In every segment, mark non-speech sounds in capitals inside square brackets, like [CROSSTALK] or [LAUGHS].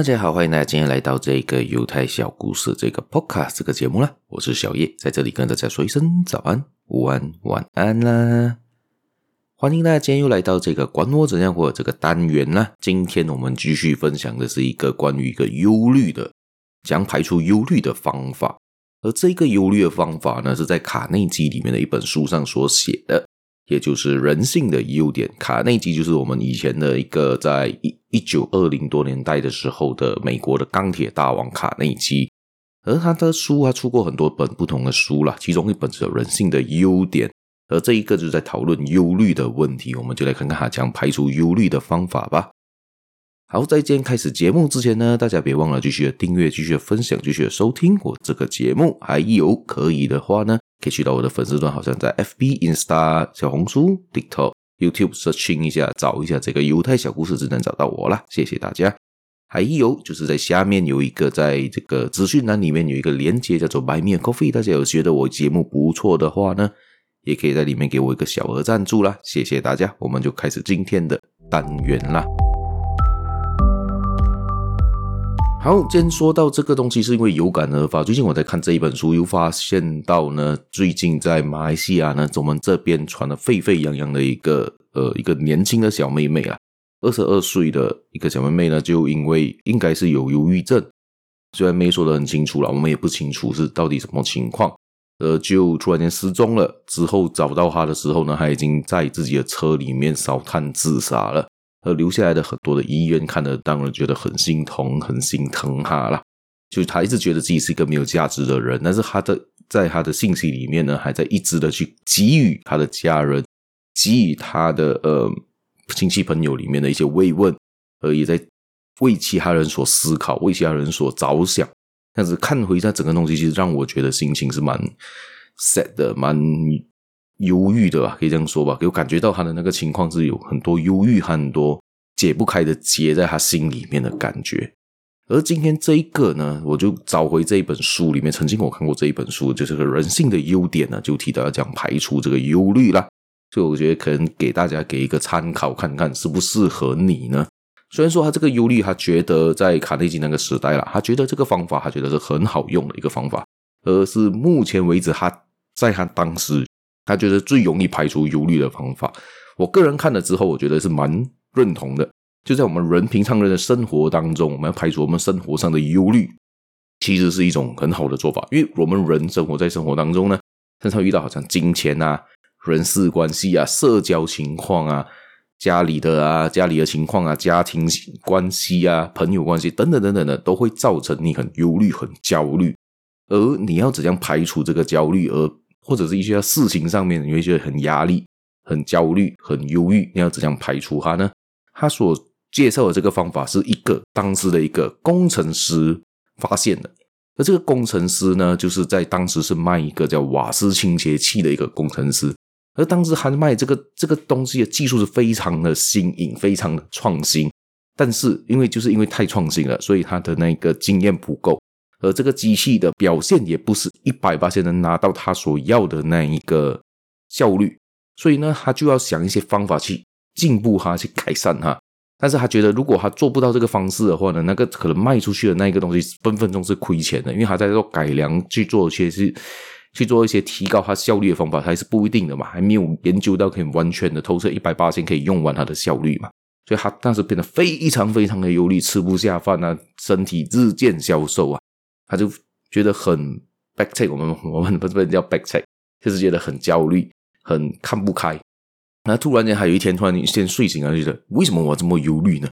大家好，欢迎大家今天来到这个犹太小故事这个 Podcast 这个节目啦。我是小叶，在这里跟大家说一声早安、午安、晚安啦。欢迎大家今天又来到这个管我怎样活这个单元啦。今天我们继续分享的是一个关于一个忧虑的，将排除忧虑的方法。而这个忧虑的方法呢，是在卡内基里面的一本书上所写的。也就是人性的优点，卡内基就是我们以前的一个在一一九二零多年代的时候的美国的钢铁大王卡内基，而他的书他出过很多本不同的书啦，其中一本是人性的优点，而这一个就是在讨论忧虑的问题，我们就来看看他讲排除忧虑的方法吧。好，在今天开始节目之前呢，大家别忘了继续的订阅、继续分享、继续收听我这个节目，还有可以的话呢。可以去到我的粉丝团，好像在 FB、Insta、小红书、TikTok、YouTube search 一下，找一下这个犹太小故事，只能找到我了。谢谢大家。还有就是在下面有一个，在这个资讯栏里面有一个连接，叫做 Buy Me Coffee。大家有觉得我节目不错的话呢，也可以在里面给我一个小额赞助啦。谢谢大家，我们就开始今天的单元啦。好，今天说到这个东西，是因为有感而发。最近我在看这一本书，又发现到呢，最近在马来西亚呢，我们这边传的沸沸扬扬的一个呃一个年轻的小妹妹啊，二十二岁的一个小妹妹呢，就因为应该是有忧郁症，虽然没说的很清楚了，我们也不清楚是到底什么情况，呃，就突然间失踪了。之后找到她的时候呢，她已经在自己的车里面烧炭自杀了。而留下来的很多的医院看了，当然觉得很心痛、很心疼他啦。就他一直觉得自己是一个没有价值的人，但是他的在他的信息里面呢，还在一直的去给予他的家人、给予他的呃亲戚朋友里面的一些慰问，而也在为其他人所思考、为其他人所着想。但是看回他整个东西，其实让我觉得心情是蛮 sad 的，蛮。忧郁的吧，可以这样说吧，给我感觉到他的那个情况是有很多忧郁和，很多解不开的结在他心里面的感觉。而今天这一个呢，我就找回这一本书里面，曾经我看过这一本书，就是个人性的优点呢，就提到要讲排除这个忧虑啦。所以我觉得可能给大家给一个参考，看看适不适合你呢？虽然说他这个忧虑，他觉得在卡内基那个时代啦，他觉得这个方法，他觉得是很好用的一个方法，而是目前为止他在他当时。他觉得最容易排除忧虑的方法，我个人看了之后，我觉得是蛮认同的。就在我们人平常人的生活当中，我们要排除我们生活上的忧虑，其实是一种很好的做法。因为我们人生活在生活当中呢，经常遇到好像金钱啊、人事关系啊、社交情况啊、家里的啊、家里的情况啊、家庭关系啊、朋友关系等等等等的，都会造成你很忧虑、很焦虑。而你要怎样排除这个焦虑而或者是一些事情上面，你会觉得很压力、很焦虑、很忧郁，你要怎样排除它呢？他所介绍的这个方法是一个当时的一个工程师发现的，而这个工程师呢，就是在当时是卖一个叫瓦斯清洁器的一个工程师，而当时他卖这个这个东西的技术是非常的新颖、非常的创新，但是因为就是因为太创新了，所以他的那个经验不够。而这个机器的表现也不是一百八千能拿到他所要的那一个效率，所以呢，他就要想一些方法去进步它，去改善它。但是他觉得，如果他做不到这个方式的话呢，那个可能卖出去的那一个东西分分钟是亏钱的，因为他在做改良，去做一些是去做一些提高它效率的方法，还是不一定的嘛，还没有研究到可以完全的透彻一百八千可以用完它的效率嘛。所以他当时变得非常非常的忧虑，吃不下饭啊，身体日渐消瘦啊。他就觉得很 backtake，我们 [LAUGHS] 我们不是不是叫 backtake，就是觉得很焦虑，很看不开。那突然间，还有一天突然间睡醒了，就觉得为什么我这么忧虑呢？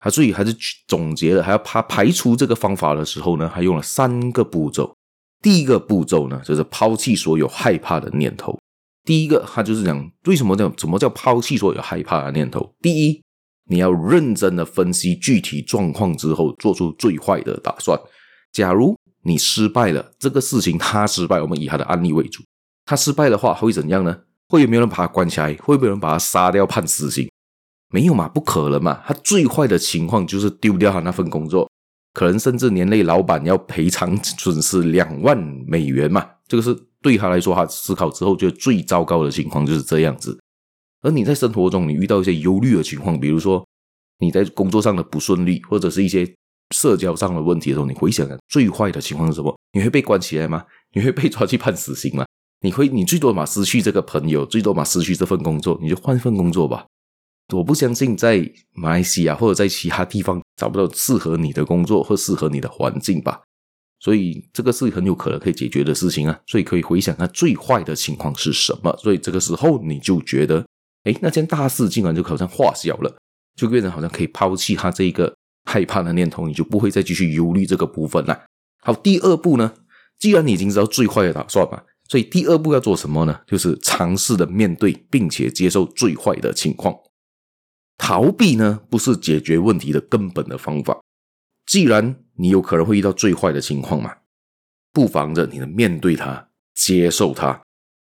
他所以还是总结了，还要排排除这个方法的时候呢，他用了三个步骤。第一个步骤呢，就是抛弃所有害怕的念头。第一个，他就是讲为什么叫怎么叫抛弃所有害怕的念头？第一，你要认真的分析具体状况之后，做出最坏的打算。假如你失败了，这个事情他失败，我们以他的案例为主。他失败的话会怎样呢？会有没有人把他关起来？会不会有人把他杀掉判死刑？没有嘛，不可能嘛。他最坏的情况就是丢掉他那份工作，可能甚至连累老板要赔偿损失两万美元嘛。这个是对他来说，他思考之后觉得最糟糕的情况就是这样子。而你在生活中，你遇到一些忧虑的情况，比如说你在工作上的不顺利，或者是一些社交上的问题的时候，你回想想最坏的情况是什么？你会被关起来吗？你会被抓去判死刑吗？你会，你最多嘛失去这个朋友，最多嘛失去这份工作，你就换份工作吧。我不相信在马来西亚或者在其他地方找不到适合你的工作或适合你的环境吧。所以这个是很有可能可以解决的事情啊。所以可以回想它最坏的情况是什么。所以这个时候你就觉得，诶，那件大事竟然就好像化小了，就变成好像可以抛弃他这一个害怕的念头，你就不会再继续忧虑这个部分了。好，第二步呢，既然你已经知道最坏的打算嘛。所以第二步要做什么呢？就是尝试的面对，并且接受最坏的情况。逃避呢，不是解决问题的根本的方法。既然你有可能会遇到最坏的情况嘛，不妨着你的面对它，接受它。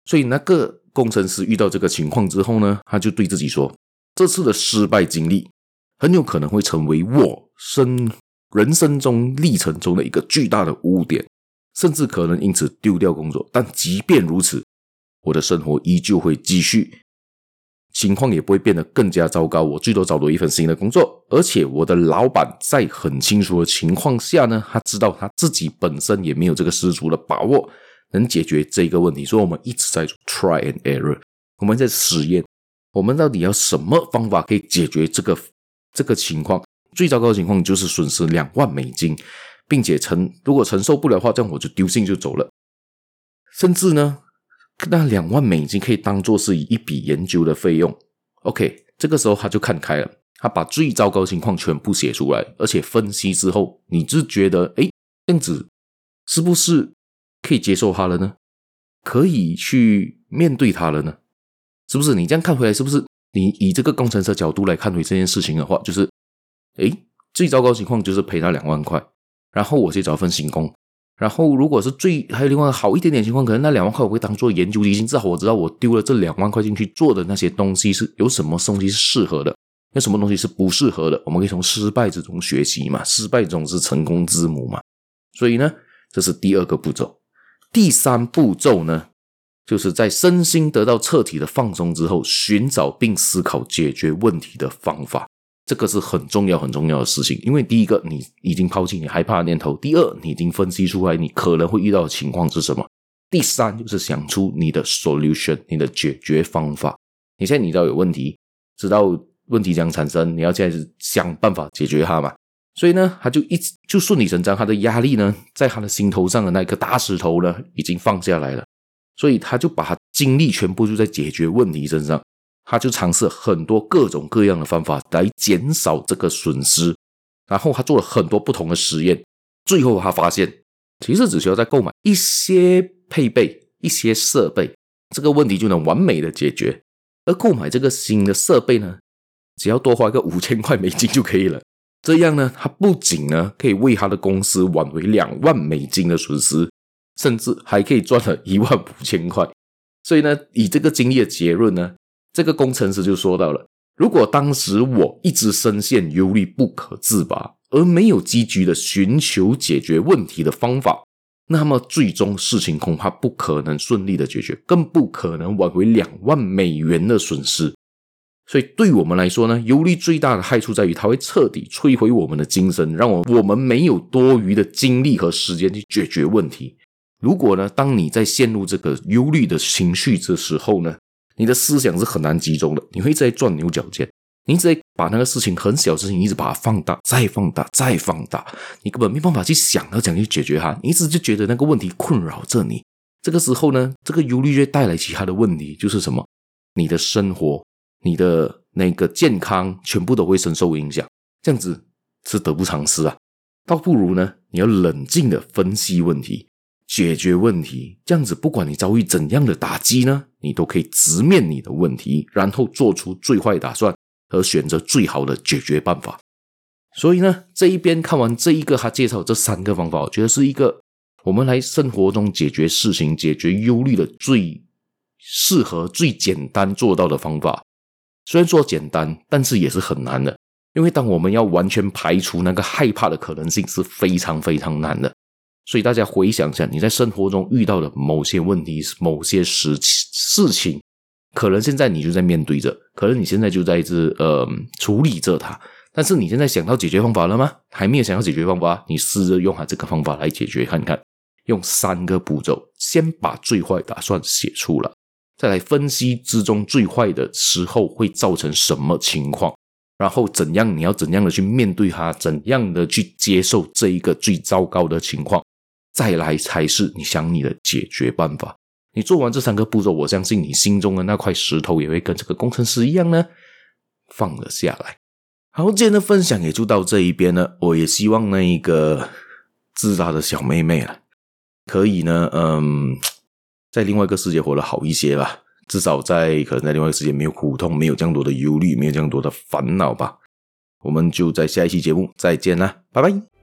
所以那个工程师遇到这个情况之后呢，他就对自己说：“这次的失败经历很有可能会成为我生人生中历程中的一个巨大的污点。”甚至可能因此丢掉工作，但即便如此，我的生活依旧会继续，情况也不会变得更加糟糕。我最多找到一份新的工作，而且我的老板在很清楚的情况下呢，他知道他自己本身也没有这个十足的把握能解决这个问题，所以我们一直在 try and error，我们在实验，我们到底要什么方法可以解决这个这个情况？最糟糕的情况就是损失两万美金。并且承如果承受不了的话，这样我就丢信就走了。甚至呢，那两万美金可以当做是一笔研究的费用。OK，这个时候他就看开了，他把最糟糕情况全部写出来，而且分析之后，你就觉得，哎，这样子是不是可以接受他了呢？可以去面对他了呢？是不是？你这样看回来，是不是？你以这个工程师角度来看回这件事情的话，就是，哎，最糟糕情况就是赔他两万块。然后我去找份新工，然后如果是最还有另外好一点点情况，可能那两万块我会当做研究基金，至少我知道我丢了这两万块进去做的那些东西是有什么东西是适合的，有什么东西是不适合的，我们可以从失败之中学习嘛，失败总是成功之母嘛。所以呢，这是第二个步骤。第三步骤呢，就是在身心得到彻底的放松之后，寻找并思考解决问题的方法。这个是很重要很重要的事情，因为第一个，你已经抛弃你害怕的念头；第二，你已经分析出来你可能会遇到的情况是什么；第三，就是想出你的 solution，你的解决方法。你现在你知道有问题，知道问题将产生，你要现在想办法解决它嘛？所以呢，他就一就顺理成章，他的压力呢，在他的心头上的那颗大石头呢，已经放下来了，所以他就把他精力全部就在解决问题身上。他就尝试很多各种各样的方法来减少这个损失，然后他做了很多不同的实验，最后他发现，其实只需要再购买一些配备、一些设备，这个问题就能完美的解决。而购买这个新的设备呢，只要多花个五千块美金就可以了。这样呢，他不仅呢可以为他的公司挽回两万美金的损失，甚至还可以赚了一万五千块。[LAUGHS] 所以呢，以这个经历的结论呢。这个工程师就说到了：如果当时我一直深陷忧虑不可自拔，而没有积极的寻求解决问题的方法，那么最终事情恐怕不可能顺利的解决，更不可能挽回两万美元的损失。所以，对我们来说呢，忧虑最大的害处在于它会彻底摧毁我们的精神，让我我们没有多余的精力和时间去解决问题。如果呢，当你在陷入这个忧虑的情绪的时候呢，你的思想是很难集中的，你会在钻牛角尖，你一直在把那个事情很小的事情一直把它放大，再放大，再放大，你根本没办法去想要怎样去解决它，你一直就觉得那个问题困扰着你。这个时候呢，这个忧虑就会带来其他的问题，就是什么？你的生活、你的那个健康，全部都会深受影响。这样子是得不偿失啊！倒不如呢，你要冷静的分析问题。解决问题，这样子，不管你遭遇怎样的打击呢，你都可以直面你的问题，然后做出最坏打算和选择最好的解决办法。所以呢，这一边看完这一个他介绍这三个方法，我觉得是一个我们来生活中解决事情、解决忧虑的最适合、最简单做到的方法。虽然说简单，但是也是很难的，因为当我们要完全排除那个害怕的可能性，是非常非常难的。所以大家回想一下，你在生活中遇到的某些问题、某些事事情，可能现在你就在面对着，可能你现在就在这呃处理着它。但是你现在想到解决方法了吗？还没有想到解决方法，你试着用下这个方法来解决看看。用三个步骤，先把最坏打算写出来，再来分析之中最坏的时候会造成什么情况，然后怎样你要怎样的去面对它，怎样的去接受这一个最糟糕的情况，再来才是你想你的解决办法。你做完这三个步骤，我相信你心中的那块石头也会跟这个工程师一样呢，放了下来。好，今天的分享也就到这一边了。我也希望那一个自杀的小妹妹啊，可以呢，嗯，在另外一个世界活得好一些吧。至少在可能在另外一个世界没有苦痛，没有这样多的忧虑，没有这样多的烦恼吧。我们就在下一期节目再见啦，拜拜。